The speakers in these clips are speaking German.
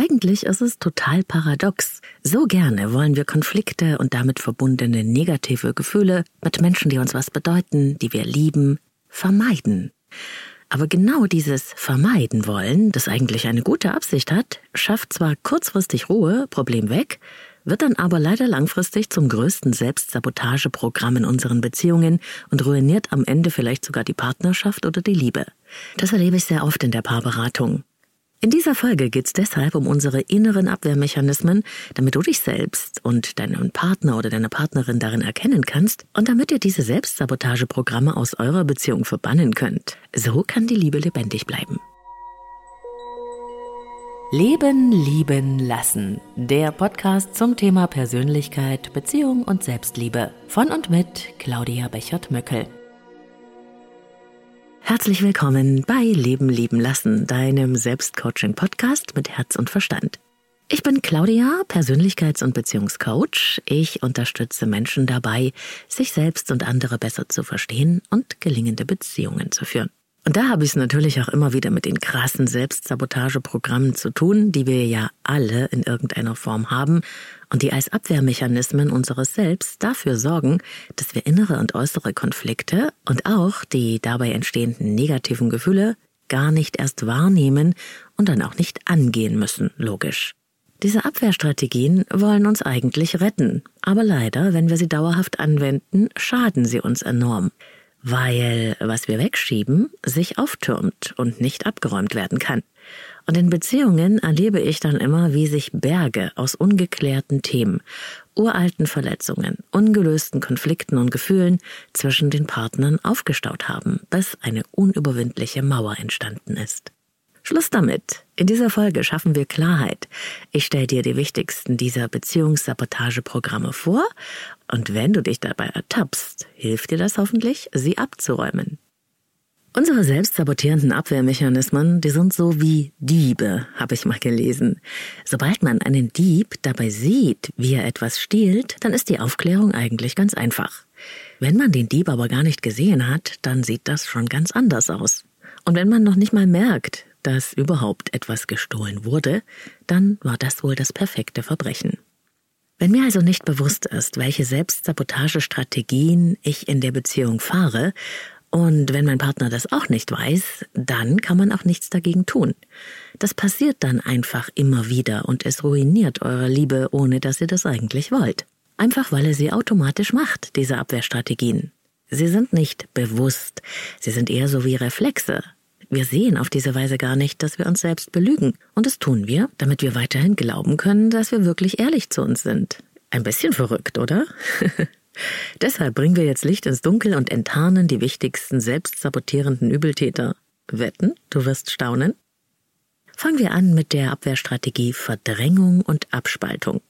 Eigentlich ist es total paradox. So gerne wollen wir Konflikte und damit verbundene negative Gefühle mit Menschen, die uns was bedeuten, die wir lieben, vermeiden. Aber genau dieses Vermeiden wollen, das eigentlich eine gute Absicht hat, schafft zwar kurzfristig Ruhe, Problem weg, wird dann aber leider langfristig zum größten Selbstsabotageprogramm in unseren Beziehungen und ruiniert am Ende vielleicht sogar die Partnerschaft oder die Liebe. Das erlebe ich sehr oft in der Paarberatung. In dieser Folge geht es deshalb um unsere inneren Abwehrmechanismen, damit du dich selbst und deinen Partner oder deine Partnerin darin erkennen kannst und damit ihr diese Selbstsabotageprogramme aus eurer Beziehung verbannen könnt. So kann die Liebe lebendig bleiben. Leben, lieben, lassen. Der Podcast zum Thema Persönlichkeit, Beziehung und Selbstliebe. Von und mit Claudia Bechert-Möckel. Herzlich willkommen bei Leben lieben lassen, deinem Selbstcoaching-Podcast mit Herz und Verstand. Ich bin Claudia, Persönlichkeits- und Beziehungscoach. Ich unterstütze Menschen dabei, sich selbst und andere besser zu verstehen und gelingende Beziehungen zu führen. Und da habe ich es natürlich auch immer wieder mit den krassen Selbstsabotageprogrammen zu tun, die wir ja alle in irgendeiner Form haben und die als Abwehrmechanismen unseres Selbst dafür sorgen, dass wir innere und äußere Konflikte und auch die dabei entstehenden negativen Gefühle gar nicht erst wahrnehmen und dann auch nicht angehen müssen, logisch. Diese Abwehrstrategien wollen uns eigentlich retten, aber leider, wenn wir sie dauerhaft anwenden, schaden sie uns enorm weil was wir wegschieben, sich auftürmt und nicht abgeräumt werden kann. Und in Beziehungen erlebe ich dann immer, wie sich Berge aus ungeklärten Themen, uralten Verletzungen, ungelösten Konflikten und Gefühlen zwischen den Partnern aufgestaut haben, bis eine unüberwindliche Mauer entstanden ist. Schluss damit. In dieser Folge schaffen wir Klarheit. Ich stelle dir die wichtigsten dieser Beziehungssabotageprogramme vor und wenn du dich dabei ertappst, hilft dir das hoffentlich, sie abzuräumen. Unsere selbstsabotierenden Abwehrmechanismen, die sind so wie Diebe, habe ich mal gelesen. Sobald man einen Dieb dabei sieht, wie er etwas stiehlt, dann ist die Aufklärung eigentlich ganz einfach. Wenn man den Dieb aber gar nicht gesehen hat, dann sieht das schon ganz anders aus. Und wenn man noch nicht mal merkt, dass überhaupt etwas gestohlen wurde, dann war das wohl das perfekte Verbrechen. Wenn mir also nicht bewusst ist, welche Selbstsabotagestrategien ich in der Beziehung fahre, und wenn mein Partner das auch nicht weiß, dann kann man auch nichts dagegen tun. Das passiert dann einfach immer wieder und es ruiniert eure Liebe, ohne dass ihr das eigentlich wollt. Einfach weil er sie automatisch macht, diese Abwehrstrategien. Sie sind nicht bewusst, sie sind eher so wie Reflexe, wir sehen auf diese Weise gar nicht, dass wir uns selbst belügen. Und das tun wir, damit wir weiterhin glauben können, dass wir wirklich ehrlich zu uns sind. Ein bisschen verrückt, oder? Deshalb bringen wir jetzt Licht ins Dunkel und enttarnen die wichtigsten selbstsabotierenden Übeltäter. Wetten, du wirst staunen? Fangen wir an mit der Abwehrstrategie Verdrängung und Abspaltung.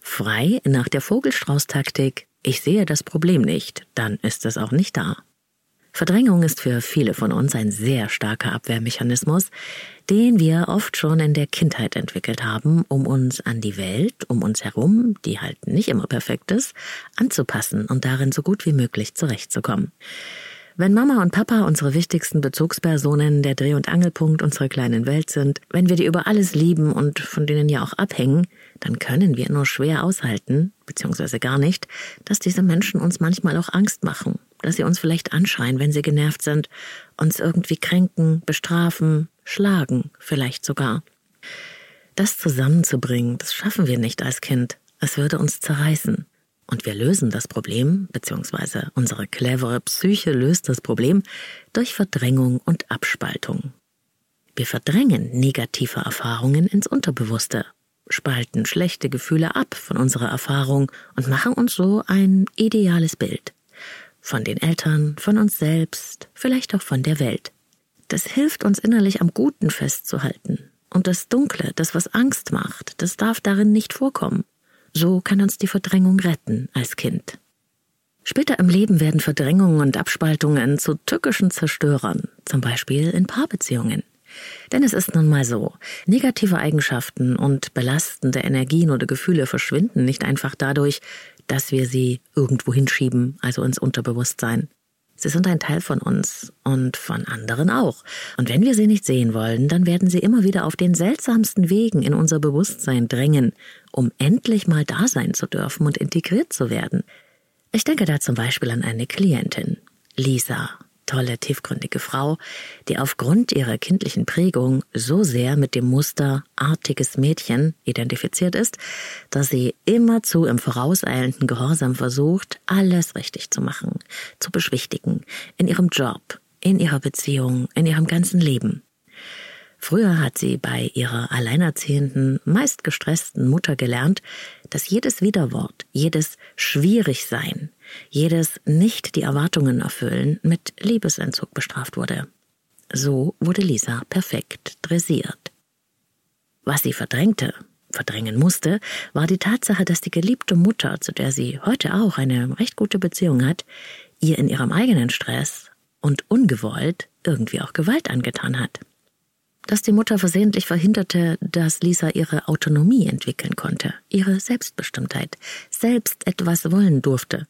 Frei nach der Vogelstrauß-Taktik, ich sehe das Problem nicht, dann ist es auch nicht da. Verdrängung ist für viele von uns ein sehr starker Abwehrmechanismus, den wir oft schon in der Kindheit entwickelt haben, um uns an die Welt um uns herum, die halt nicht immer perfekt ist, anzupassen und darin so gut wie möglich zurechtzukommen. Wenn Mama und Papa unsere wichtigsten Bezugspersonen, der Dreh- und Angelpunkt unserer kleinen Welt sind, wenn wir die über alles lieben und von denen ja auch abhängen, dann können wir nur schwer aushalten, beziehungsweise gar nicht, dass diese Menschen uns manchmal auch Angst machen dass sie uns vielleicht anschreien, wenn sie genervt sind, uns irgendwie kränken, bestrafen, schlagen, vielleicht sogar. Das zusammenzubringen, das schaffen wir nicht als Kind. Es würde uns zerreißen. Und wir lösen das Problem, beziehungsweise unsere clevere Psyche löst das Problem durch Verdrängung und Abspaltung. Wir verdrängen negative Erfahrungen ins Unterbewusste, spalten schlechte Gefühle ab von unserer Erfahrung und machen uns so ein ideales Bild von den Eltern, von uns selbst, vielleicht auch von der Welt. Das hilft uns innerlich am Guten festzuhalten. Und das Dunkle, das was Angst macht, das darf darin nicht vorkommen. So kann uns die Verdrängung retten als Kind. Später im Leben werden Verdrängungen und Abspaltungen zu tückischen Zerstörern, zum Beispiel in Paarbeziehungen. Denn es ist nun mal so, negative Eigenschaften und belastende Energien oder Gefühle verschwinden nicht einfach dadurch, dass wir sie irgendwo hinschieben, also ins Unterbewusstsein. Sie sind ein Teil von uns und von anderen auch. Und wenn wir sie nicht sehen wollen, dann werden sie immer wieder auf den seltsamsten Wegen in unser Bewusstsein drängen, um endlich mal da sein zu dürfen und integriert zu werden. Ich denke da zum Beispiel an eine Klientin, Lisa, tolle, tiefgründige Frau, die aufgrund ihrer kindlichen Prägung so sehr mit dem Muster artiges Mädchen identifiziert ist, dass sie immerzu im vorauseilenden Gehorsam versucht, alles richtig zu machen, zu beschwichtigen, in ihrem Job, in ihrer Beziehung, in ihrem ganzen Leben. Früher hat sie bei ihrer alleinerziehenden, meist gestressten Mutter gelernt, dass jedes Widerwort, jedes Schwierigsein, jedes nicht die Erwartungen erfüllen mit Liebesentzug bestraft wurde. So wurde Lisa perfekt dressiert. Was sie verdrängte, verdrängen musste, war die Tatsache, dass die geliebte Mutter, zu der sie heute auch eine recht gute Beziehung hat, ihr in ihrem eigenen Stress und ungewollt irgendwie auch Gewalt angetan hat dass die Mutter versehentlich verhinderte, dass Lisa ihre Autonomie entwickeln konnte, ihre Selbstbestimmtheit, selbst etwas wollen durfte.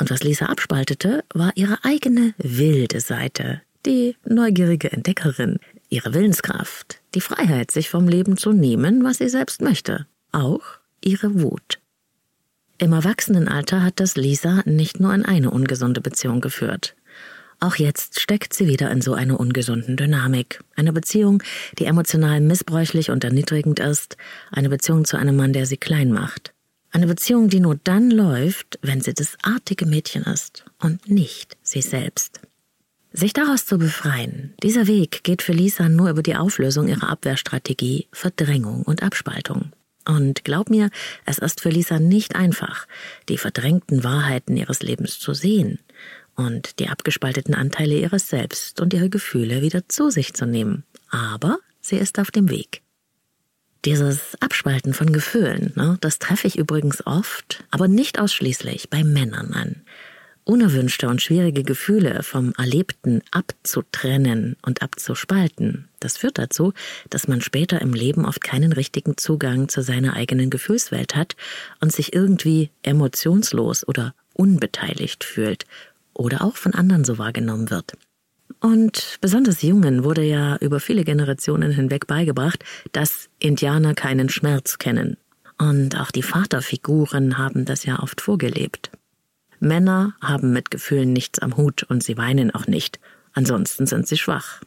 Und was Lisa abspaltete, war ihre eigene wilde Seite, die neugierige Entdeckerin, ihre Willenskraft, die Freiheit, sich vom Leben zu nehmen, was sie selbst möchte, auch ihre Wut. Im Erwachsenenalter hat das Lisa nicht nur in eine ungesunde Beziehung geführt. Auch jetzt steckt sie wieder in so einer ungesunden Dynamik. Eine Beziehung, die emotional missbräuchlich und erniedrigend ist. Eine Beziehung zu einem Mann, der sie klein macht. Eine Beziehung, die nur dann läuft, wenn sie das artige Mädchen ist und nicht sie selbst. Sich daraus zu befreien, dieser Weg geht für Lisa nur über die Auflösung ihrer Abwehrstrategie, Verdrängung und Abspaltung. Und glaub mir, es ist für Lisa nicht einfach, die verdrängten Wahrheiten ihres Lebens zu sehen und die abgespalteten Anteile ihres Selbst und ihre Gefühle wieder zu sich zu nehmen. Aber sie ist auf dem Weg. Dieses Abspalten von Gefühlen, ne, das treffe ich übrigens oft, aber nicht ausschließlich bei Männern an. Unerwünschte und schwierige Gefühle vom Erlebten abzutrennen und abzuspalten, das führt dazu, dass man später im Leben oft keinen richtigen Zugang zu seiner eigenen Gefühlswelt hat und sich irgendwie emotionslos oder unbeteiligt fühlt oder auch von anderen so wahrgenommen wird. Und besonders Jungen wurde ja über viele Generationen hinweg beigebracht, dass Indianer keinen Schmerz kennen. Und auch die Vaterfiguren haben das ja oft vorgelebt. Männer haben mit Gefühlen nichts am Hut und sie weinen auch nicht. Ansonsten sind sie schwach.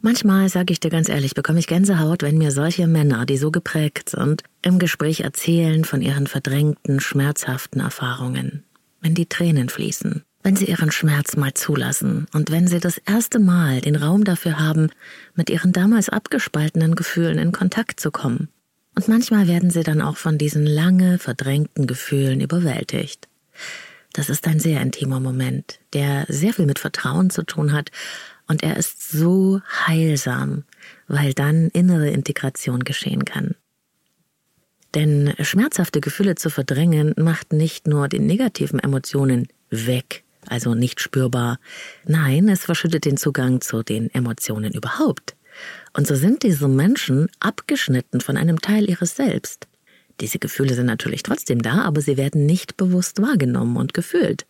Manchmal, sage ich dir ganz ehrlich, bekomme ich Gänsehaut, wenn mir solche Männer, die so geprägt sind, im Gespräch erzählen von ihren verdrängten, schmerzhaften Erfahrungen. Wenn die Tränen fließen, wenn sie ihren Schmerz mal zulassen und wenn sie das erste Mal den Raum dafür haben, mit ihren damals abgespaltenen Gefühlen in Kontakt zu kommen. Und manchmal werden sie dann auch von diesen lange verdrängten Gefühlen überwältigt. Das ist ein sehr intimer Moment, der sehr viel mit Vertrauen zu tun hat, und er ist so heilsam, weil dann innere Integration geschehen kann. Denn schmerzhafte Gefühle zu verdrängen macht nicht nur die negativen Emotionen weg, also nicht spürbar. Nein, es verschüttet den Zugang zu den Emotionen überhaupt. Und so sind diese Menschen abgeschnitten von einem Teil ihres Selbst. Diese Gefühle sind natürlich trotzdem da, aber sie werden nicht bewusst wahrgenommen und gefühlt.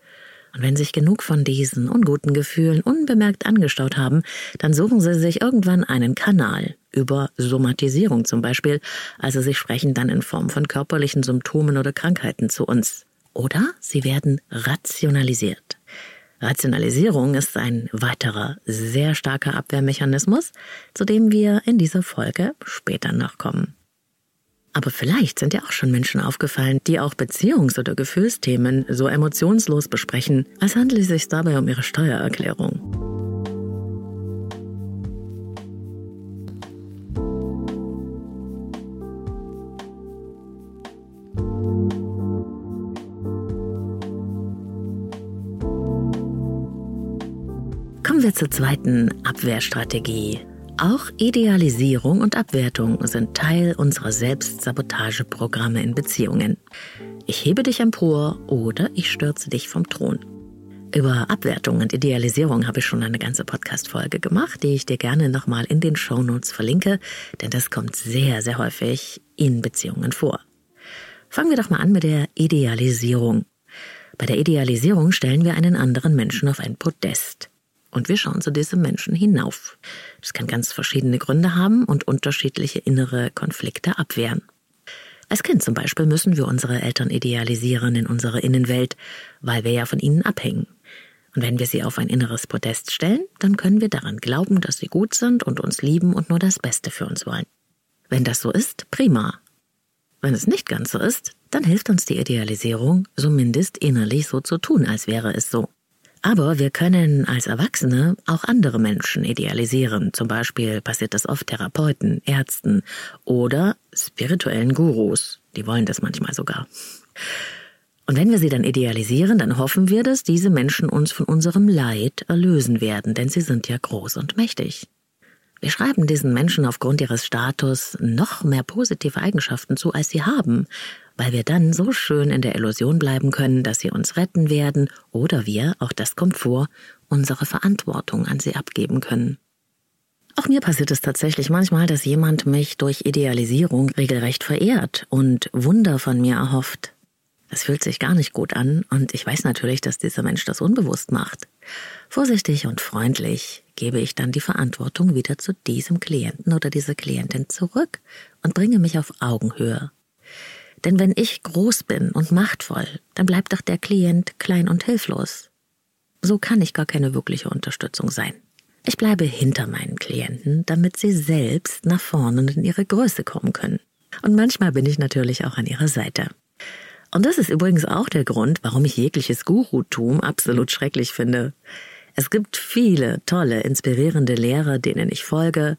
Und wenn sich genug von diesen unguten Gefühlen unbemerkt angestaut haben, dann suchen sie sich irgendwann einen Kanal, über Somatisierung zum Beispiel, also sie sprechen dann in Form von körperlichen Symptomen oder Krankheiten zu uns. Oder sie werden rationalisiert. Rationalisierung ist ein weiterer sehr starker Abwehrmechanismus, zu dem wir in dieser Folge später noch kommen. Aber vielleicht sind ja auch schon Menschen aufgefallen, die auch Beziehungs- oder Gefühlsthemen so emotionslos besprechen, als handele es sich dabei um ihre Steuererklärung. Kommen wir zur zweiten Abwehrstrategie. Auch Idealisierung und Abwertung sind Teil unserer Selbstsabotageprogramme in Beziehungen. Ich hebe dich empor oder ich stürze dich vom Thron. Über Abwertung und Idealisierung habe ich schon eine ganze Podcast-Folge gemacht, die ich dir gerne nochmal in den Shownotes verlinke, denn das kommt sehr, sehr häufig in Beziehungen vor. Fangen wir doch mal an mit der Idealisierung. Bei der Idealisierung stellen wir einen anderen Menschen auf ein Podest. Und wir schauen zu diesem Menschen hinauf. Das kann ganz verschiedene Gründe haben und unterschiedliche innere Konflikte abwehren. Als Kind zum Beispiel müssen wir unsere Eltern idealisieren in unserer Innenwelt, weil wir ja von ihnen abhängen. Und wenn wir sie auf ein inneres Podest stellen, dann können wir daran glauben, dass sie gut sind und uns lieben und nur das Beste für uns wollen. Wenn das so ist, prima. Wenn es nicht ganz so ist, dann hilft uns die Idealisierung, zumindest innerlich so zu tun, als wäre es so. Aber wir können als Erwachsene auch andere Menschen idealisieren. Zum Beispiel passiert das oft Therapeuten, Ärzten oder spirituellen Gurus. Die wollen das manchmal sogar. Und wenn wir sie dann idealisieren, dann hoffen wir, dass diese Menschen uns von unserem Leid erlösen werden, denn sie sind ja groß und mächtig. Wir schreiben diesen Menschen aufgrund ihres Status noch mehr positive Eigenschaften zu, als sie haben, weil wir dann so schön in der Illusion bleiben können, dass sie uns retten werden oder wir, auch das kommt vor, unsere Verantwortung an sie abgeben können. Auch mir passiert es tatsächlich manchmal, dass jemand mich durch Idealisierung regelrecht verehrt und Wunder von mir erhofft. Das fühlt sich gar nicht gut an und ich weiß natürlich, dass dieser Mensch das unbewusst macht. Vorsichtig und freundlich gebe ich dann die Verantwortung wieder zu diesem Klienten oder dieser Klientin zurück und bringe mich auf Augenhöhe. Denn wenn ich groß bin und machtvoll, dann bleibt doch der Klient klein und hilflos. So kann ich gar keine wirkliche Unterstützung sein. Ich bleibe hinter meinen Klienten, damit sie selbst nach vorne und in ihre Größe kommen können. Und manchmal bin ich natürlich auch an ihrer Seite. Und das ist übrigens auch der Grund, warum ich jegliches Gurutum absolut schrecklich finde. Es gibt viele tolle, inspirierende Lehrer, denen ich folge.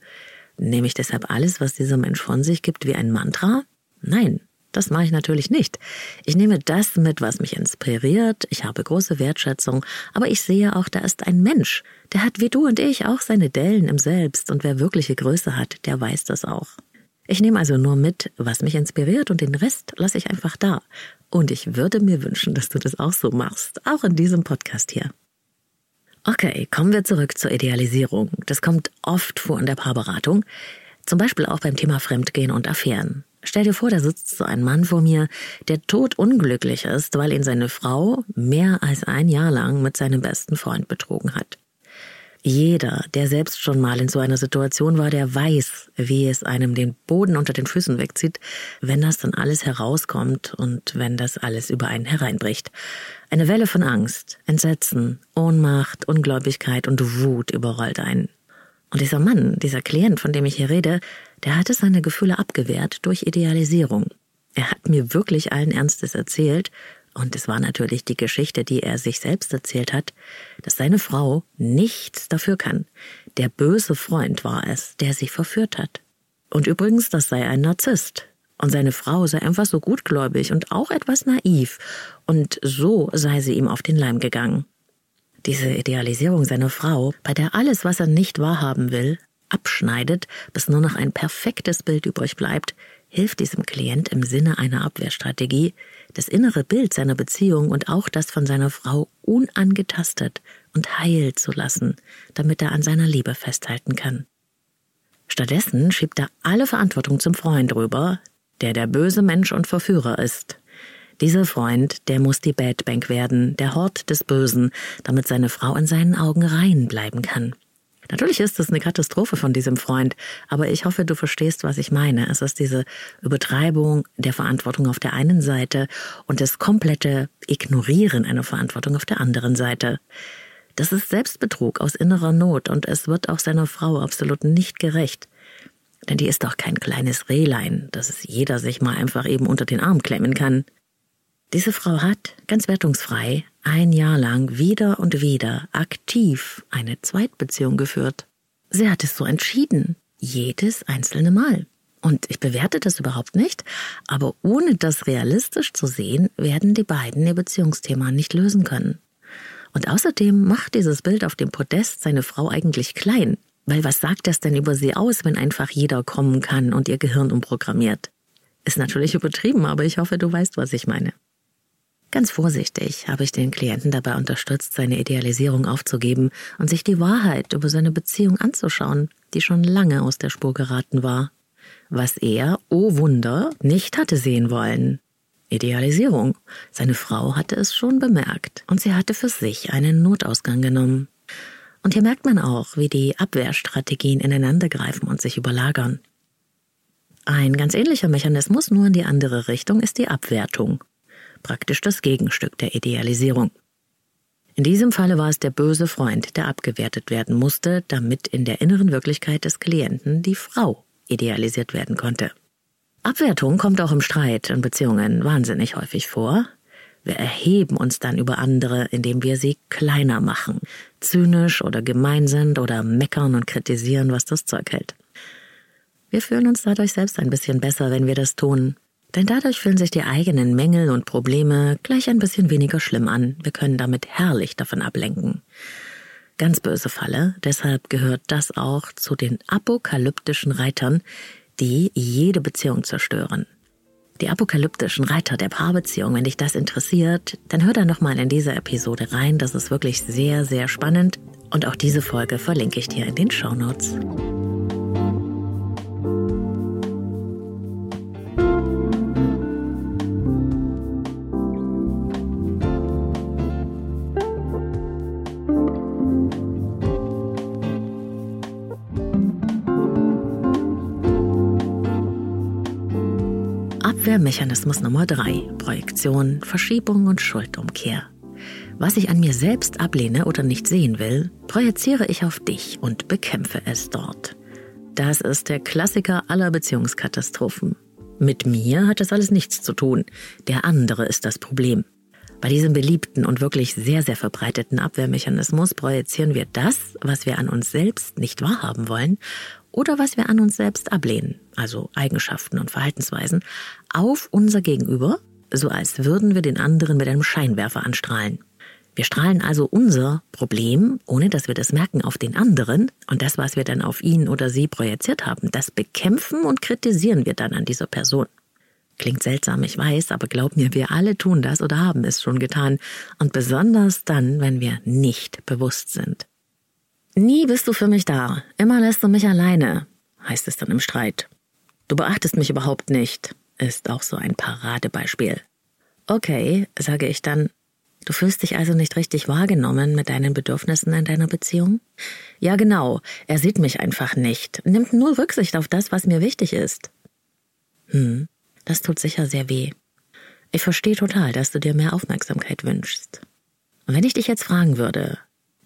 Nehme ich deshalb alles, was dieser Mensch von sich gibt, wie ein Mantra? Nein, das mache ich natürlich nicht. Ich nehme das mit, was mich inspiriert. Ich habe große Wertschätzung. Aber ich sehe auch, da ist ein Mensch. Der hat wie du und ich auch seine Dellen im Selbst. Und wer wirkliche Größe hat, der weiß das auch. Ich nehme also nur mit, was mich inspiriert und den Rest lasse ich einfach da. Und ich würde mir wünschen, dass du das auch so machst, auch in diesem Podcast hier. Okay, kommen wir zurück zur Idealisierung. Das kommt oft vor in der Paarberatung, zum Beispiel auch beim Thema Fremdgehen und Affären. Stell dir vor, da sitzt so ein Mann vor mir, der totunglücklich ist, weil ihn seine Frau mehr als ein Jahr lang mit seinem besten Freund betrogen hat. Jeder, der selbst schon mal in so einer Situation war, der weiß, wie es einem den Boden unter den Füßen wegzieht, wenn das dann alles herauskommt und wenn das alles über einen hereinbricht. Eine Welle von Angst, Entsetzen, Ohnmacht, Ungläubigkeit und Wut überrollt einen. Und dieser Mann, dieser Klient, von dem ich hier rede, der hatte seine Gefühle abgewehrt durch Idealisierung. Er hat mir wirklich allen Ernstes erzählt, und es war natürlich die Geschichte, die er sich selbst erzählt hat, dass seine Frau nichts dafür kann. Der böse Freund war es, der sie verführt hat. Und übrigens, das sei ein Narzisst. Und seine Frau sei einfach so gutgläubig und auch etwas naiv. Und so sei sie ihm auf den Leim gegangen. Diese Idealisierung seiner Frau, bei der alles, was er nicht wahrhaben will, abschneidet, bis nur noch ein perfektes Bild übrig bleibt, hilft diesem Klient im Sinne einer Abwehrstrategie, das innere Bild seiner Beziehung und auch das von seiner Frau unangetastet und heil zu lassen, damit er an seiner Liebe festhalten kann. Stattdessen schiebt er alle Verantwortung zum Freund rüber, der der böse Mensch und Verführer ist. Dieser Freund, der muss die Bad Bank werden, der Hort des Bösen, damit seine Frau in seinen Augen rein bleiben kann. Natürlich ist es eine Katastrophe von diesem Freund, aber ich hoffe, du verstehst, was ich meine. Es ist diese Übertreibung der Verantwortung auf der einen Seite und das komplette Ignorieren einer Verantwortung auf der anderen Seite. Das ist Selbstbetrug aus innerer Not und es wird auch seiner Frau absolut nicht gerecht. Denn die ist doch kein kleines Rehlein, dass es jeder sich mal einfach eben unter den Arm klemmen kann. Diese Frau hat, ganz wertungsfrei, ein Jahr lang wieder und wieder aktiv eine Zweitbeziehung geführt. Sie hat es so entschieden, jedes einzelne Mal. Und ich bewerte das überhaupt nicht, aber ohne das realistisch zu sehen, werden die beiden ihr Beziehungsthema nicht lösen können. Und außerdem macht dieses Bild auf dem Podest seine Frau eigentlich klein, weil was sagt das denn über sie aus, wenn einfach jeder kommen kann und ihr Gehirn umprogrammiert? Ist natürlich übertrieben, aber ich hoffe, du weißt, was ich meine. Ganz vorsichtig habe ich den Klienten dabei unterstützt, seine Idealisierung aufzugeben und sich die Wahrheit über seine Beziehung anzuschauen, die schon lange aus der Spur geraten war. Was er, oh Wunder, nicht hatte sehen wollen. Idealisierung. Seine Frau hatte es schon bemerkt und sie hatte für sich einen Notausgang genommen. Und hier merkt man auch, wie die Abwehrstrategien ineinandergreifen und sich überlagern. Ein ganz ähnlicher Mechanismus, nur in die andere Richtung, ist die Abwertung. Praktisch das Gegenstück der Idealisierung. In diesem Falle war es der böse Freund, der abgewertet werden musste, damit in der inneren Wirklichkeit des Klienten die Frau idealisiert werden konnte. Abwertung kommt auch im Streit und Beziehungen wahnsinnig häufig vor. Wir erheben uns dann über andere, indem wir sie kleiner machen, zynisch oder gemein sind oder meckern und kritisieren, was das Zeug hält. Wir fühlen uns dadurch selbst ein bisschen besser, wenn wir das tun. Denn dadurch fühlen sich die eigenen Mängel und Probleme gleich ein bisschen weniger schlimm an. Wir können damit herrlich davon ablenken. Ganz böse Falle, deshalb gehört das auch zu den apokalyptischen Reitern, die jede Beziehung zerstören. Die apokalyptischen Reiter der Paarbeziehung, wenn dich das interessiert, dann hör da nochmal in diese Episode rein. Das ist wirklich sehr, sehr spannend. Und auch diese Folge verlinke ich dir in den Show Notes. Abwehrmechanismus Nummer drei: Projektion, Verschiebung und Schuldumkehr. Was ich an mir selbst ablehne oder nicht sehen will, projiziere ich auf dich und bekämpfe es dort. Das ist der Klassiker aller Beziehungskatastrophen. Mit mir hat das alles nichts zu tun. Der andere ist das Problem. Bei diesem beliebten und wirklich sehr, sehr verbreiteten Abwehrmechanismus projizieren wir das, was wir an uns selbst nicht wahrhaben wollen oder was wir an uns selbst ablehnen, also Eigenschaften und Verhaltensweisen, auf unser Gegenüber, so als würden wir den anderen mit einem Scheinwerfer anstrahlen. Wir strahlen also unser Problem, ohne dass wir das merken, auf den anderen und das, was wir dann auf ihn oder sie projiziert haben, das bekämpfen und kritisieren wir dann an dieser Person. Klingt seltsam, ich weiß, aber glaub mir, wir alle tun das oder haben es schon getan und besonders dann, wenn wir nicht bewusst sind. Nie bist du für mich da, immer lässt du mich alleine, heißt es dann im Streit. Du beachtest mich überhaupt nicht, ist auch so ein Paradebeispiel. Okay, sage ich dann, du fühlst dich also nicht richtig wahrgenommen mit deinen Bedürfnissen in deiner Beziehung? Ja, genau, er sieht mich einfach nicht, nimmt nur Rücksicht auf das, was mir wichtig ist. Hm, das tut sicher sehr weh. Ich verstehe total, dass du dir mehr Aufmerksamkeit wünschst. Und wenn ich dich jetzt fragen würde,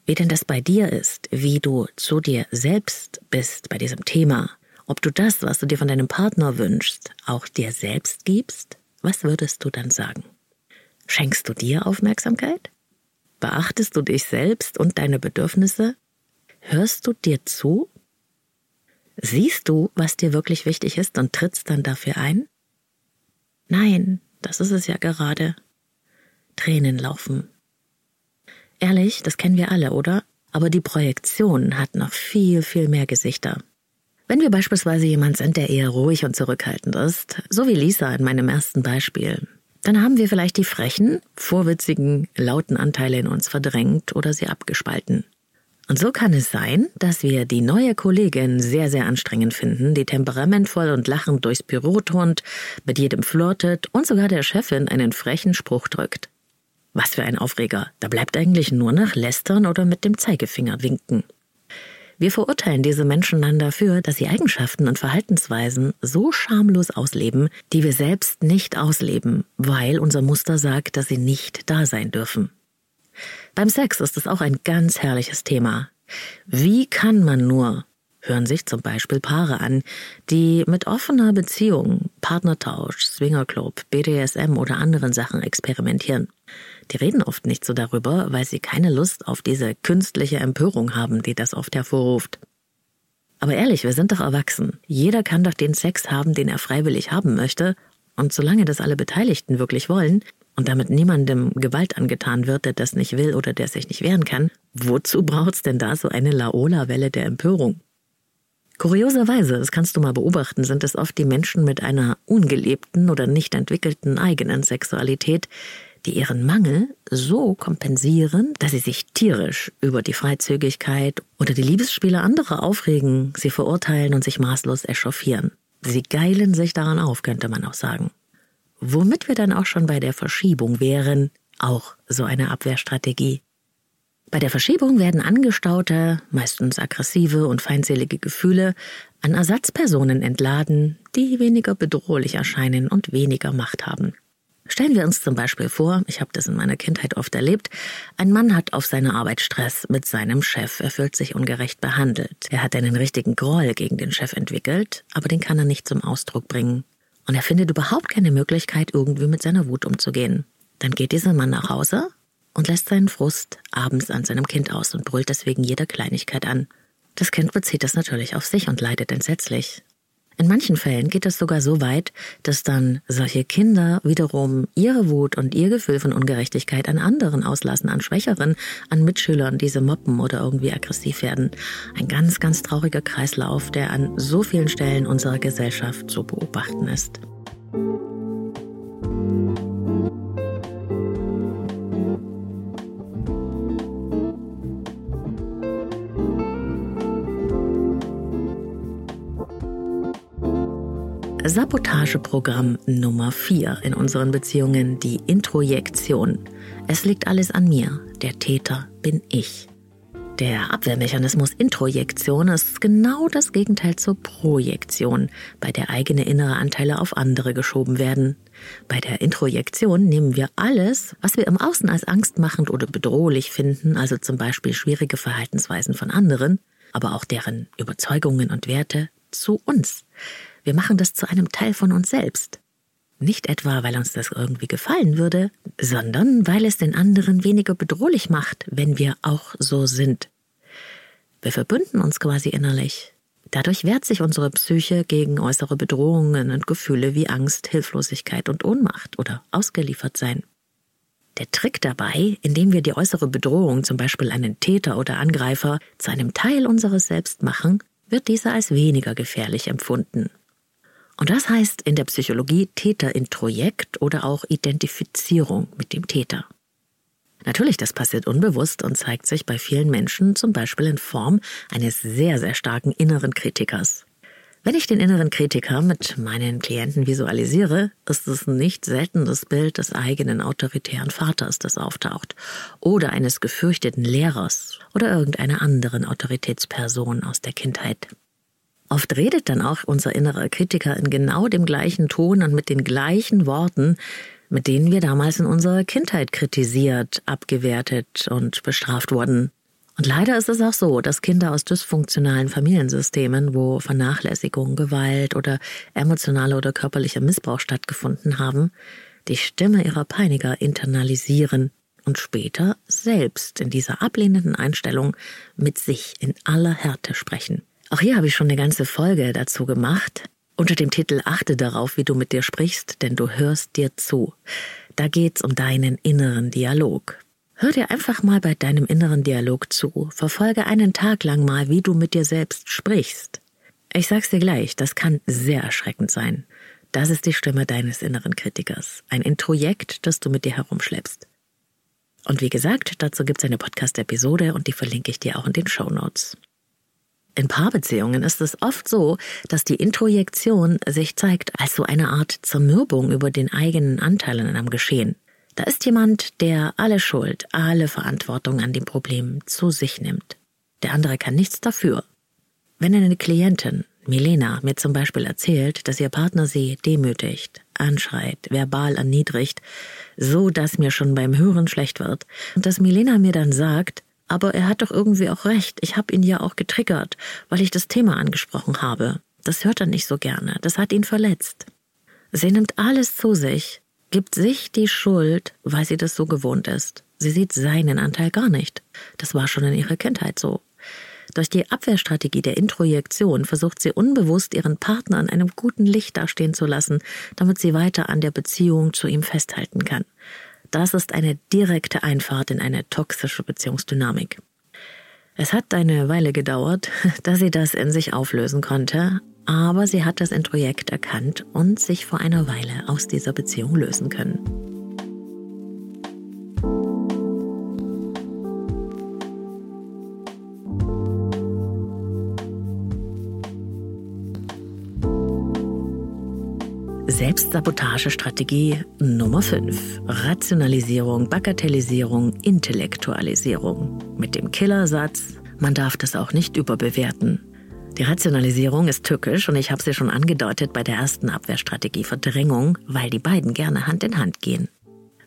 wie denn das bei dir ist, wie du zu dir selbst bist bei diesem Thema, ob du das, was du dir von deinem Partner wünschst, auch dir selbst gibst, was würdest du dann sagen? Schenkst du dir Aufmerksamkeit? Beachtest du dich selbst und deine Bedürfnisse? Hörst du dir zu? Siehst du, was dir wirklich wichtig ist und trittst dann dafür ein? Nein, das ist es ja gerade. Tränen laufen, Ehrlich, das kennen wir alle, oder? Aber die Projektion hat noch viel, viel mehr Gesichter. Wenn wir beispielsweise jemand sind, der eher ruhig und zurückhaltend ist, so wie Lisa in meinem ersten Beispiel, dann haben wir vielleicht die frechen, vorwitzigen, lauten Anteile in uns verdrängt oder sie abgespalten. Und so kann es sein, dass wir die neue Kollegin sehr, sehr anstrengend finden, die temperamentvoll und lachend durchs Büro turnt, mit jedem flirtet und sogar der Chefin einen frechen Spruch drückt. Was für ein Aufreger. Da bleibt eigentlich nur noch lästern oder mit dem Zeigefinger winken. Wir verurteilen diese Menschen dann dafür, dass sie Eigenschaften und Verhaltensweisen so schamlos ausleben, die wir selbst nicht ausleben, weil unser Muster sagt, dass sie nicht da sein dürfen. Beim Sex ist es auch ein ganz herrliches Thema. Wie kann man nur hören sich zum Beispiel Paare an, die mit offener Beziehung, Partnertausch, Swingerclub, BDSM oder anderen Sachen experimentieren. Die reden oft nicht so darüber, weil sie keine Lust auf diese künstliche Empörung haben, die das oft hervorruft. Aber ehrlich, wir sind doch erwachsen. Jeder kann doch den Sex haben, den er freiwillig haben möchte. Und solange das alle Beteiligten wirklich wollen und damit niemandem Gewalt angetan wird, der das nicht will oder der sich nicht wehren kann, wozu braucht's denn da so eine Laola-Welle der Empörung? Kurioserweise, das kannst du mal beobachten, sind es oft die Menschen mit einer ungelebten oder nicht entwickelten eigenen Sexualität, die ihren Mangel so kompensieren, dass sie sich tierisch über die Freizügigkeit oder die Liebesspiele anderer aufregen, sie verurteilen und sich maßlos echauffieren. Sie geilen sich daran auf, könnte man auch sagen. Womit wir dann auch schon bei der Verschiebung wären, auch so eine Abwehrstrategie. Bei der Verschiebung werden angestaute, meistens aggressive und feindselige Gefühle an Ersatzpersonen entladen, die weniger bedrohlich erscheinen und weniger Macht haben. Stellen wir uns zum Beispiel vor, ich habe das in meiner Kindheit oft erlebt, ein Mann hat auf seiner Arbeit Stress mit seinem Chef, er fühlt sich ungerecht behandelt. Er hat einen richtigen Groll gegen den Chef entwickelt, aber den kann er nicht zum Ausdruck bringen. Und er findet überhaupt keine Möglichkeit, irgendwie mit seiner Wut umzugehen. Dann geht dieser Mann nach Hause und lässt seinen Frust abends an seinem Kind aus und brüllt deswegen jeder Kleinigkeit an. Das Kind bezieht das natürlich auf sich und leidet entsetzlich. In manchen Fällen geht es sogar so weit, dass dann solche Kinder wiederum ihre Wut und ihr Gefühl von Ungerechtigkeit an anderen auslassen, an Schwächeren, an Mitschülern, diese mobben oder irgendwie aggressiv werden. Ein ganz, ganz trauriger Kreislauf, der an so vielen Stellen unserer Gesellschaft zu beobachten ist. Sabotageprogramm Nummer 4 in unseren Beziehungen, die Introjektion. Es liegt alles an mir. Der Täter bin ich. Der Abwehrmechanismus Introjektion ist genau das Gegenteil zur Projektion, bei der eigene innere Anteile auf andere geschoben werden. Bei der Introjektion nehmen wir alles, was wir im Außen als angstmachend oder bedrohlich finden, also zum Beispiel schwierige Verhaltensweisen von anderen, aber auch deren Überzeugungen und Werte, zu uns. Wir machen das zu einem Teil von uns selbst. Nicht etwa, weil uns das irgendwie gefallen würde, sondern weil es den anderen weniger bedrohlich macht, wenn wir auch so sind. Wir verbünden uns quasi innerlich. Dadurch wehrt sich unsere Psyche gegen äußere Bedrohungen und Gefühle wie Angst, Hilflosigkeit und Ohnmacht oder ausgeliefert sein. Der Trick dabei, indem wir die äußere Bedrohung, zum Beispiel einen Täter oder Angreifer, zu einem Teil unseres Selbst machen, wird dieser als weniger gefährlich empfunden und das heißt in der Psychologie Täterintrojekt oder auch Identifizierung mit dem Täter. Natürlich, das passiert unbewusst und zeigt sich bei vielen Menschen zum Beispiel in Form eines sehr, sehr starken inneren Kritikers. Wenn ich den inneren Kritiker mit meinen Klienten visualisiere, ist es nicht selten das Bild des eigenen autoritären Vaters, das auftaucht, oder eines gefürchteten Lehrers oder irgendeiner anderen Autoritätsperson aus der Kindheit. Oft redet dann auch unser innerer Kritiker in genau dem gleichen Ton und mit den gleichen Worten, mit denen wir damals in unserer Kindheit kritisiert, abgewertet und bestraft wurden. Und leider ist es auch so, dass Kinder aus dysfunktionalen Familiensystemen, wo Vernachlässigung, Gewalt oder emotionaler oder körperlicher Missbrauch stattgefunden haben, die Stimme ihrer Peiniger internalisieren und später selbst in dieser ablehnenden Einstellung mit sich in aller Härte sprechen. Auch hier habe ich schon eine ganze Folge dazu gemacht. Unter dem Titel Achte darauf, wie du mit dir sprichst, denn du hörst dir zu. Da geht's um deinen inneren Dialog. Hör dir einfach mal bei deinem inneren Dialog zu. Verfolge einen Tag lang mal, wie du mit dir selbst sprichst. Ich sag's dir gleich, das kann sehr erschreckend sein. Das ist die Stimme deines inneren Kritikers. Ein Introjekt, das du mit dir herumschleppst. Und wie gesagt, dazu gibt's eine Podcast-Episode und die verlinke ich dir auch in den Show Notes. In Paarbeziehungen ist es oft so, dass die Introjektion sich zeigt als so eine Art Zermürbung über den eigenen Anteil in einem Geschehen. Da ist jemand, der alle Schuld, alle Verantwortung an dem Problem zu sich nimmt. Der andere kann nichts dafür. Wenn eine Klientin, Milena, mir zum Beispiel erzählt, dass ihr Partner sie demütigt, anschreit, verbal erniedrigt, so dass mir schon beim Hören schlecht wird, und dass Milena mir dann sagt, aber er hat doch irgendwie auch recht. Ich habe ihn ja auch getriggert, weil ich das Thema angesprochen habe. Das hört er nicht so gerne. Das hat ihn verletzt. Sie nimmt alles zu sich, gibt sich die Schuld, weil sie das so gewohnt ist. Sie sieht seinen Anteil gar nicht. Das war schon in ihrer Kindheit so. Durch die Abwehrstrategie der Introjektion versucht sie unbewusst ihren Partner in einem guten Licht dastehen zu lassen, damit sie weiter an der Beziehung zu ihm festhalten kann. Das ist eine direkte Einfahrt in eine toxische Beziehungsdynamik. Es hat eine Weile gedauert, dass sie das in sich auflösen konnte, aber sie hat das Introjekt erkannt und sich vor einer Weile aus dieser Beziehung lösen können. Selbstsabotagestrategie Nummer 5. Rationalisierung, Bagatellisierung, Intellektualisierung. Mit dem Killersatz, man darf das auch nicht überbewerten. Die Rationalisierung ist tückisch und ich habe sie schon angedeutet bei der ersten Abwehrstrategie Verdrängung, weil die beiden gerne Hand in Hand gehen.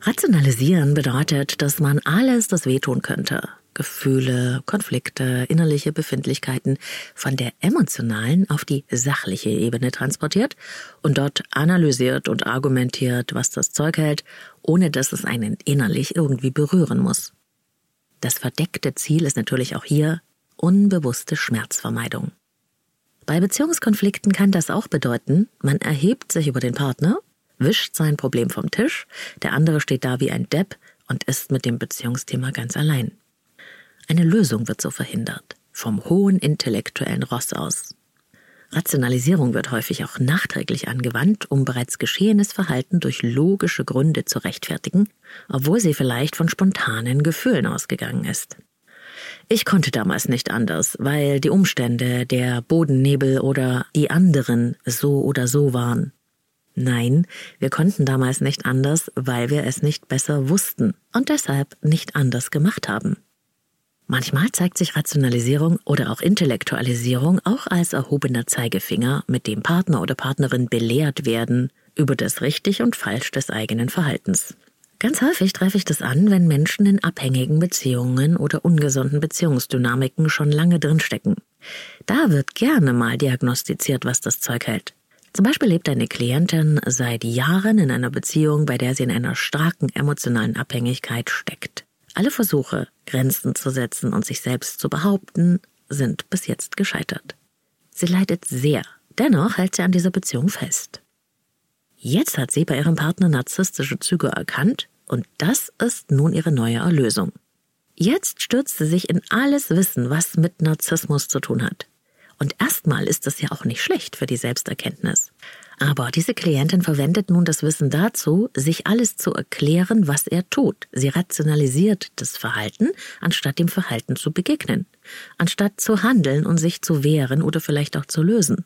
Rationalisieren bedeutet, dass man alles, das wehtun könnte, Gefühle, Konflikte, innerliche Befindlichkeiten von der emotionalen auf die sachliche Ebene transportiert und dort analysiert und argumentiert, was das Zeug hält, ohne dass es einen innerlich irgendwie berühren muss. Das verdeckte Ziel ist natürlich auch hier unbewusste Schmerzvermeidung. Bei Beziehungskonflikten kann das auch bedeuten, man erhebt sich über den Partner, wischt sein Problem vom Tisch, der andere steht da wie ein Depp und ist mit dem Beziehungsthema ganz allein. Eine Lösung wird so verhindert, vom hohen intellektuellen Ross aus. Rationalisierung wird häufig auch nachträglich angewandt, um bereits geschehenes Verhalten durch logische Gründe zu rechtfertigen, obwohl sie vielleicht von spontanen Gefühlen ausgegangen ist. Ich konnte damals nicht anders, weil die Umstände, der Bodennebel oder die anderen so oder so waren. Nein, wir konnten damals nicht anders, weil wir es nicht besser wussten und deshalb nicht anders gemacht haben. Manchmal zeigt sich Rationalisierung oder auch Intellektualisierung auch als erhobener Zeigefinger, mit dem Partner oder Partnerin belehrt werden über das Richtig und Falsch des eigenen Verhaltens. Ganz häufig treffe ich das an, wenn Menschen in abhängigen Beziehungen oder ungesunden Beziehungsdynamiken schon lange drinstecken. Da wird gerne mal diagnostiziert, was das Zeug hält. Zum Beispiel lebt eine Klientin seit Jahren in einer Beziehung, bei der sie in einer starken emotionalen Abhängigkeit steckt. Alle Versuche, Grenzen zu setzen und sich selbst zu behaupten, sind bis jetzt gescheitert. Sie leidet sehr, dennoch hält sie an dieser Beziehung fest. Jetzt hat sie bei ihrem Partner narzisstische Züge erkannt und das ist nun ihre neue Erlösung. Jetzt stürzt sie sich in alles Wissen, was mit Narzissmus zu tun hat. Und erstmal ist es ja auch nicht schlecht für die Selbsterkenntnis. Aber diese Klientin verwendet nun das Wissen dazu, sich alles zu erklären, was er tut. Sie rationalisiert das Verhalten, anstatt dem Verhalten zu begegnen, anstatt zu handeln und sich zu wehren oder vielleicht auch zu lösen.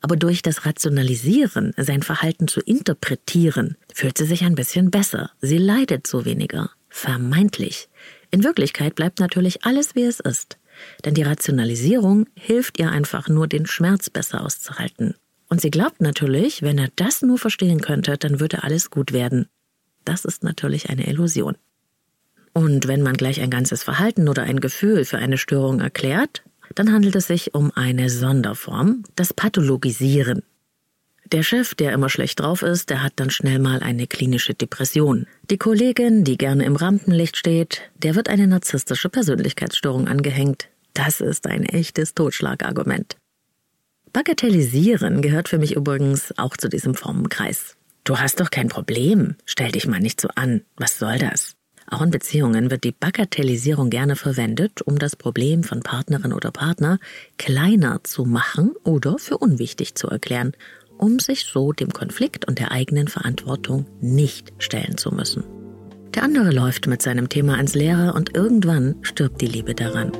Aber durch das Rationalisieren, sein Verhalten zu interpretieren, fühlt sie sich ein bisschen besser. Sie leidet so weniger. Vermeintlich. In Wirklichkeit bleibt natürlich alles, wie es ist. Denn die Rationalisierung hilft ihr einfach nur, den Schmerz besser auszuhalten. Und sie glaubt natürlich, wenn er das nur verstehen könnte, dann würde alles gut werden. Das ist natürlich eine Illusion. Und wenn man gleich ein ganzes Verhalten oder ein Gefühl für eine Störung erklärt, dann handelt es sich um eine Sonderform, das Pathologisieren. Der Chef, der immer schlecht drauf ist, der hat dann schnell mal eine klinische Depression. Die Kollegin, die gerne im Rampenlicht steht, der wird eine narzisstische Persönlichkeitsstörung angehängt. Das ist ein echtes Totschlagargument. Bagatellisieren gehört für mich übrigens auch zu diesem Formenkreis. Du hast doch kein Problem. Stell dich mal nicht so an. Was soll das? Auch in Beziehungen wird die Bagatellisierung gerne verwendet, um das Problem von Partnerin oder Partner kleiner zu machen oder für unwichtig zu erklären, um sich so dem Konflikt und der eigenen Verantwortung nicht stellen zu müssen. Der andere läuft mit seinem Thema ins Leere und irgendwann stirbt die Liebe daran.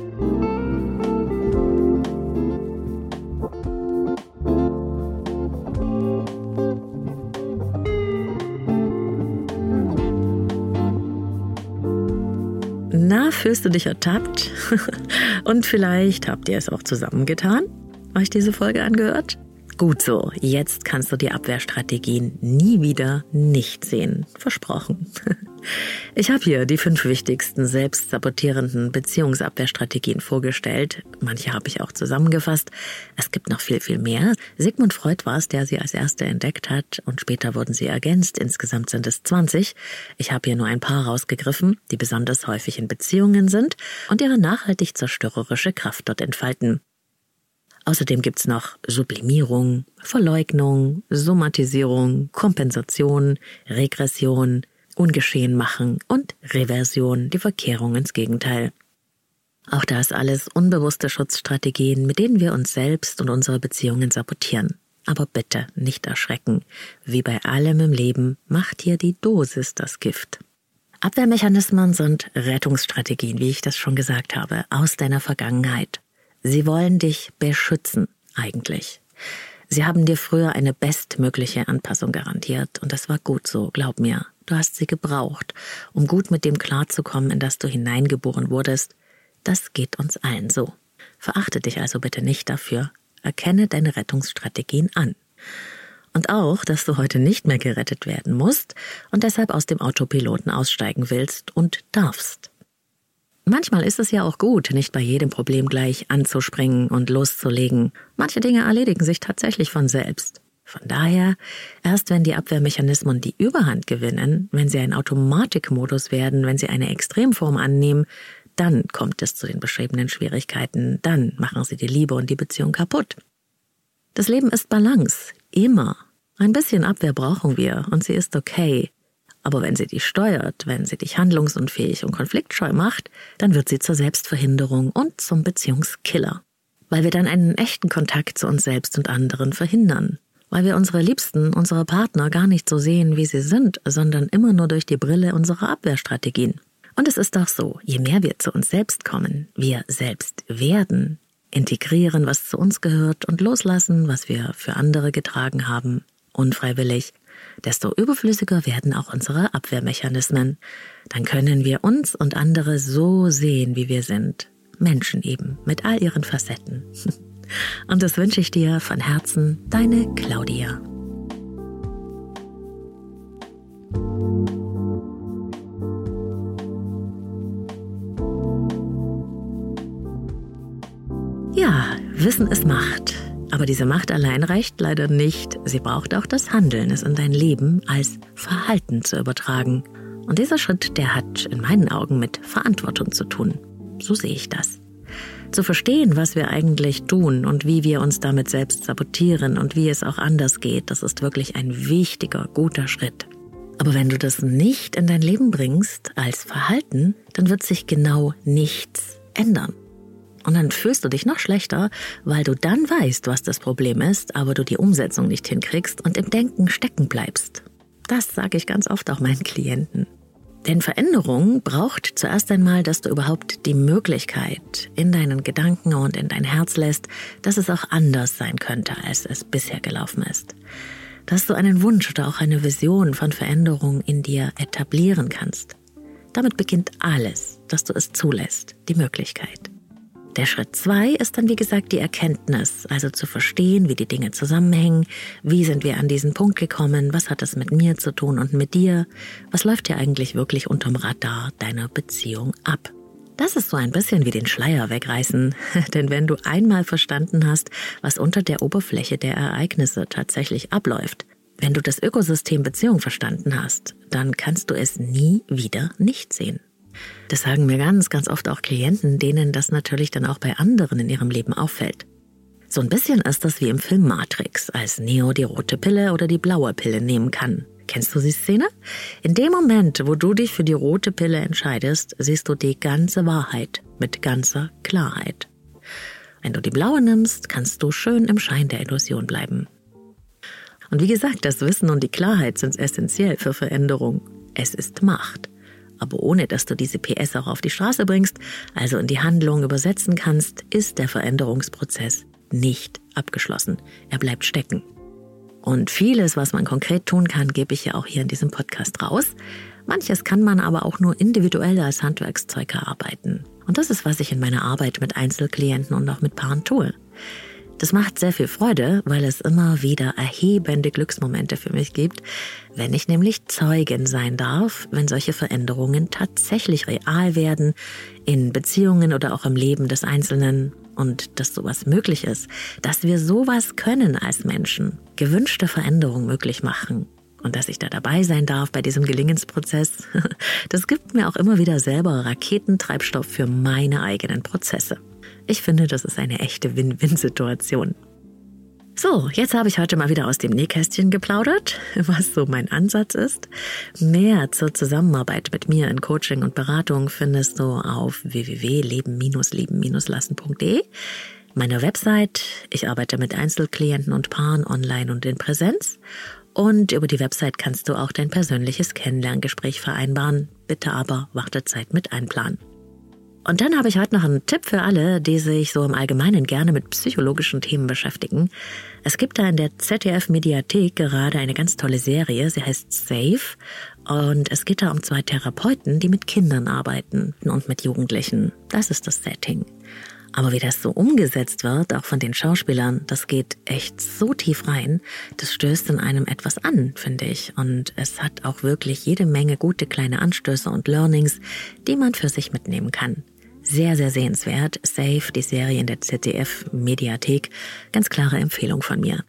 Fühlst du dich ertappt? Und vielleicht habt ihr es auch zusammengetan? Euch diese Folge angehört? Gut so, jetzt kannst du die Abwehrstrategien nie wieder nicht sehen. Versprochen. Ich habe hier die fünf wichtigsten selbstsabotierenden Beziehungsabwehrstrategien vorgestellt. Manche habe ich auch zusammengefasst. Es gibt noch viel, viel mehr. Sigmund Freud war es, der sie als erster entdeckt hat und später wurden sie ergänzt. Insgesamt sind es 20. Ich habe hier nur ein paar rausgegriffen, die besonders häufig in Beziehungen sind und ihre nachhaltig zerstörerische Kraft dort entfalten. Außerdem gibt's noch Sublimierung, Verleugnung, Somatisierung, Kompensation, Regression, Ungeschehen machen und Reversion, die Verkehrung ins Gegenteil. Auch das alles unbewusste Schutzstrategien, mit denen wir uns selbst und unsere Beziehungen sabotieren. Aber bitte nicht erschrecken. Wie bei allem im Leben macht hier die Dosis das Gift. Abwehrmechanismen sind Rettungsstrategien, wie ich das schon gesagt habe, aus deiner Vergangenheit. Sie wollen dich beschützen, eigentlich. Sie haben dir früher eine bestmögliche Anpassung garantiert und das war gut so, glaub mir. Du hast sie gebraucht, um gut mit dem klarzukommen, in das du hineingeboren wurdest. Das geht uns allen so. Verachte dich also bitte nicht dafür. Erkenne deine Rettungsstrategien an. Und auch, dass du heute nicht mehr gerettet werden musst und deshalb aus dem Autopiloten aussteigen willst und darfst. Manchmal ist es ja auch gut, nicht bei jedem Problem gleich anzuspringen und loszulegen. Manche Dinge erledigen sich tatsächlich von selbst. Von daher, erst wenn die Abwehrmechanismen die Überhand gewinnen, wenn sie ein Automatikmodus werden, wenn sie eine Extremform annehmen, dann kommt es zu den beschriebenen Schwierigkeiten, dann machen sie die Liebe und die Beziehung kaputt. Das Leben ist Balance, immer. Ein bisschen Abwehr brauchen wir und sie ist okay. Aber wenn sie dich steuert, wenn sie dich handlungsunfähig und konfliktscheu macht, dann wird sie zur Selbstverhinderung und zum Beziehungskiller. Weil wir dann einen echten Kontakt zu uns selbst und anderen verhindern. Weil wir unsere Liebsten, unsere Partner gar nicht so sehen, wie sie sind, sondern immer nur durch die Brille unserer Abwehrstrategien. Und es ist auch so, je mehr wir zu uns selbst kommen, wir selbst werden, integrieren, was zu uns gehört und loslassen, was wir für andere getragen haben, unfreiwillig, desto überflüssiger werden auch unsere Abwehrmechanismen. Dann können wir uns und andere so sehen, wie wir sind. Menschen eben, mit all ihren Facetten. Und das wünsche ich dir von Herzen, deine Claudia. Ja, Wissen ist Macht. Aber diese Macht allein reicht leider nicht. Sie braucht auch das Handeln, es in dein Leben als Verhalten zu übertragen. Und dieser Schritt, der hat in meinen Augen mit Verantwortung zu tun. So sehe ich das. Zu verstehen, was wir eigentlich tun und wie wir uns damit selbst sabotieren und wie es auch anders geht, das ist wirklich ein wichtiger, guter Schritt. Aber wenn du das nicht in dein Leben bringst als Verhalten, dann wird sich genau nichts ändern. Und dann fühlst du dich noch schlechter, weil du dann weißt, was das Problem ist, aber du die Umsetzung nicht hinkriegst und im Denken stecken bleibst. Das sage ich ganz oft auch meinen Klienten. Denn Veränderung braucht zuerst einmal, dass du überhaupt die Möglichkeit in deinen Gedanken und in dein Herz lässt, dass es auch anders sein könnte, als es bisher gelaufen ist. Dass du einen Wunsch oder auch eine Vision von Veränderung in dir etablieren kannst. Damit beginnt alles, dass du es zulässt, die Möglichkeit. Der Schritt zwei ist dann, wie gesagt, die Erkenntnis, also zu verstehen, wie die Dinge zusammenhängen, wie sind wir an diesen Punkt gekommen, was hat es mit mir zu tun und mit dir, was läuft hier eigentlich wirklich unterm Radar deiner Beziehung ab. Das ist so ein bisschen wie den Schleier wegreißen, denn wenn du einmal verstanden hast, was unter der Oberfläche der Ereignisse tatsächlich abläuft, wenn du das Ökosystem Beziehung verstanden hast, dann kannst du es nie wieder nicht sehen. Das sagen mir ganz, ganz oft auch Klienten, denen das natürlich dann auch bei anderen in ihrem Leben auffällt. So ein bisschen ist das wie im Film Matrix, als Neo die rote Pille oder die blaue Pille nehmen kann. Kennst du die Szene? In dem Moment, wo du dich für die rote Pille entscheidest, siehst du die ganze Wahrheit mit ganzer Klarheit. Wenn du die blaue nimmst, kannst du schön im Schein der Illusion bleiben. Und wie gesagt, das Wissen und die Klarheit sind essentiell für Veränderung. Es ist Macht aber ohne dass du diese PS auch auf die Straße bringst, also in die Handlung übersetzen kannst, ist der Veränderungsprozess nicht abgeschlossen. Er bleibt stecken. Und vieles, was man konkret tun kann, gebe ich ja auch hier in diesem Podcast raus. Manches kann man aber auch nur individuell als Handwerkszeug erarbeiten. Und das ist, was ich in meiner Arbeit mit Einzelklienten und auch mit Paaren tue. Das macht sehr viel Freude, weil es immer wieder erhebende Glücksmomente für mich gibt, wenn ich nämlich Zeugin sein darf, wenn solche Veränderungen tatsächlich real werden, in Beziehungen oder auch im Leben des Einzelnen und dass sowas möglich ist, dass wir sowas können als Menschen, gewünschte Veränderungen möglich machen. Und dass ich da dabei sein darf bei diesem Gelingensprozess, das gibt mir auch immer wieder selber Raketentreibstoff für meine eigenen Prozesse. Ich finde, das ist eine echte Win-Win-Situation. So, jetzt habe ich heute mal wieder aus dem Nähkästchen geplaudert, was so mein Ansatz ist. Mehr zur Zusammenarbeit mit mir in Coaching und Beratung findest du auf www.leben-leben-lassen.de, meiner Website. Ich arbeite mit Einzelklienten und Paaren online und in Präsenz. Und über die Website kannst du auch dein persönliches Kennenlerngespräch vereinbaren. Bitte aber Wartezeit mit einplanen. Und dann habe ich heute noch einen Tipp für alle, die sich so im Allgemeinen gerne mit psychologischen Themen beschäftigen. Es gibt da in der ZDF Mediathek gerade eine ganz tolle Serie, sie heißt Safe. Und es geht da um zwei Therapeuten, die mit Kindern arbeiten und mit Jugendlichen. Das ist das Setting. Aber wie das so umgesetzt wird, auch von den Schauspielern, das geht echt so tief rein. Das stößt in einem etwas an, finde ich. Und es hat auch wirklich jede Menge gute kleine Anstöße und Learnings, die man für sich mitnehmen kann. Sehr, sehr sehenswert. Safe, die Serie in der ZDF-Mediathek. Ganz klare Empfehlung von mir.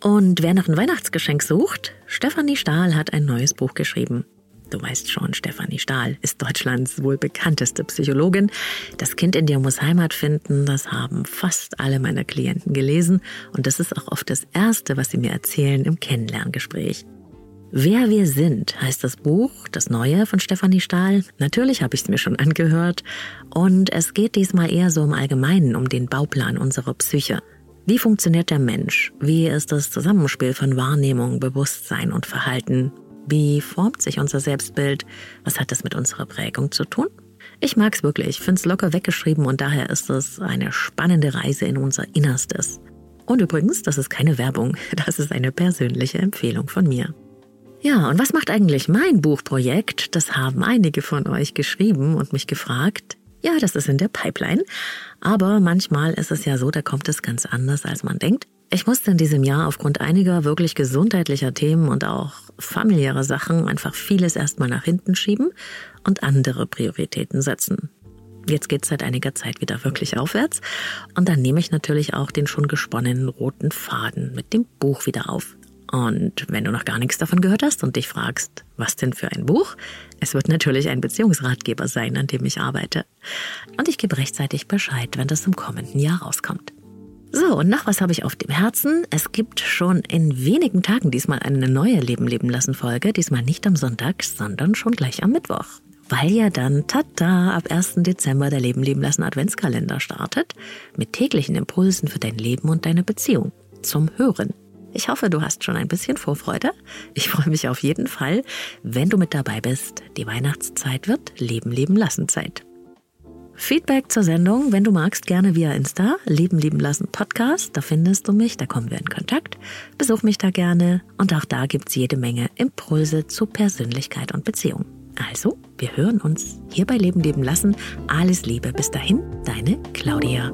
Und wer noch ein Weihnachtsgeschenk sucht, Stefanie Stahl hat ein neues Buch geschrieben. Du weißt schon, Stefanie Stahl ist Deutschlands wohl bekannteste Psychologin. Das Kind in dir muss Heimat finden, das haben fast alle meiner Klienten gelesen und das ist auch oft das Erste, was sie mir erzählen im Kennenlerngespräch. Wer wir sind heißt das Buch, das neue von Stefanie Stahl. Natürlich habe ich es mir schon angehört. Und es geht diesmal eher so im Allgemeinen um den Bauplan unserer Psyche. Wie funktioniert der Mensch? Wie ist das Zusammenspiel von Wahrnehmung, Bewusstsein und Verhalten? Wie formt sich unser Selbstbild? Was hat das mit unserer Prägung zu tun? Ich mag's wirklich, find's locker weggeschrieben und daher ist es eine spannende Reise in unser Innerstes. Und übrigens, das ist keine Werbung, das ist eine persönliche Empfehlung von mir. Ja, und was macht eigentlich mein Buchprojekt? Das haben einige von euch geschrieben und mich gefragt. Ja, das ist in der Pipeline. Aber manchmal ist es ja so, da kommt es ganz anders, als man denkt. Ich musste in diesem Jahr aufgrund einiger wirklich gesundheitlicher Themen und auch familiärer Sachen einfach vieles erstmal nach hinten schieben und andere Prioritäten setzen. Jetzt geht's seit einiger Zeit wieder wirklich aufwärts und dann nehme ich natürlich auch den schon gesponnenen roten Faden mit dem Buch wieder auf. Und wenn du noch gar nichts davon gehört hast und dich fragst, was denn für ein Buch? Es wird natürlich ein Beziehungsratgeber sein, an dem ich arbeite. Und ich gebe rechtzeitig Bescheid, wenn das im kommenden Jahr rauskommt. So, und noch was habe ich auf dem Herzen. Es gibt schon in wenigen Tagen diesmal eine neue Leben leben lassen Folge. Diesmal nicht am Sonntag, sondern schon gleich am Mittwoch. Weil ja dann, tata, ab 1. Dezember der Leben leben lassen Adventskalender startet. Mit täglichen Impulsen für dein Leben und deine Beziehung. Zum Hören. Ich hoffe, du hast schon ein bisschen Vorfreude. Ich freue mich auf jeden Fall, wenn du mit dabei bist. Die Weihnachtszeit wird Leben leben lassen Zeit. Feedback zur Sendung, wenn du magst, gerne via Insta, Leben lieben lassen Podcast, da findest du mich, da kommen wir in Kontakt. Besuch mich da gerne und auch da gibt's jede Menge Impulse zu Persönlichkeit und Beziehung. Also, wir hören uns hier bei Leben leben lassen. Alles Liebe bis dahin, deine Claudia.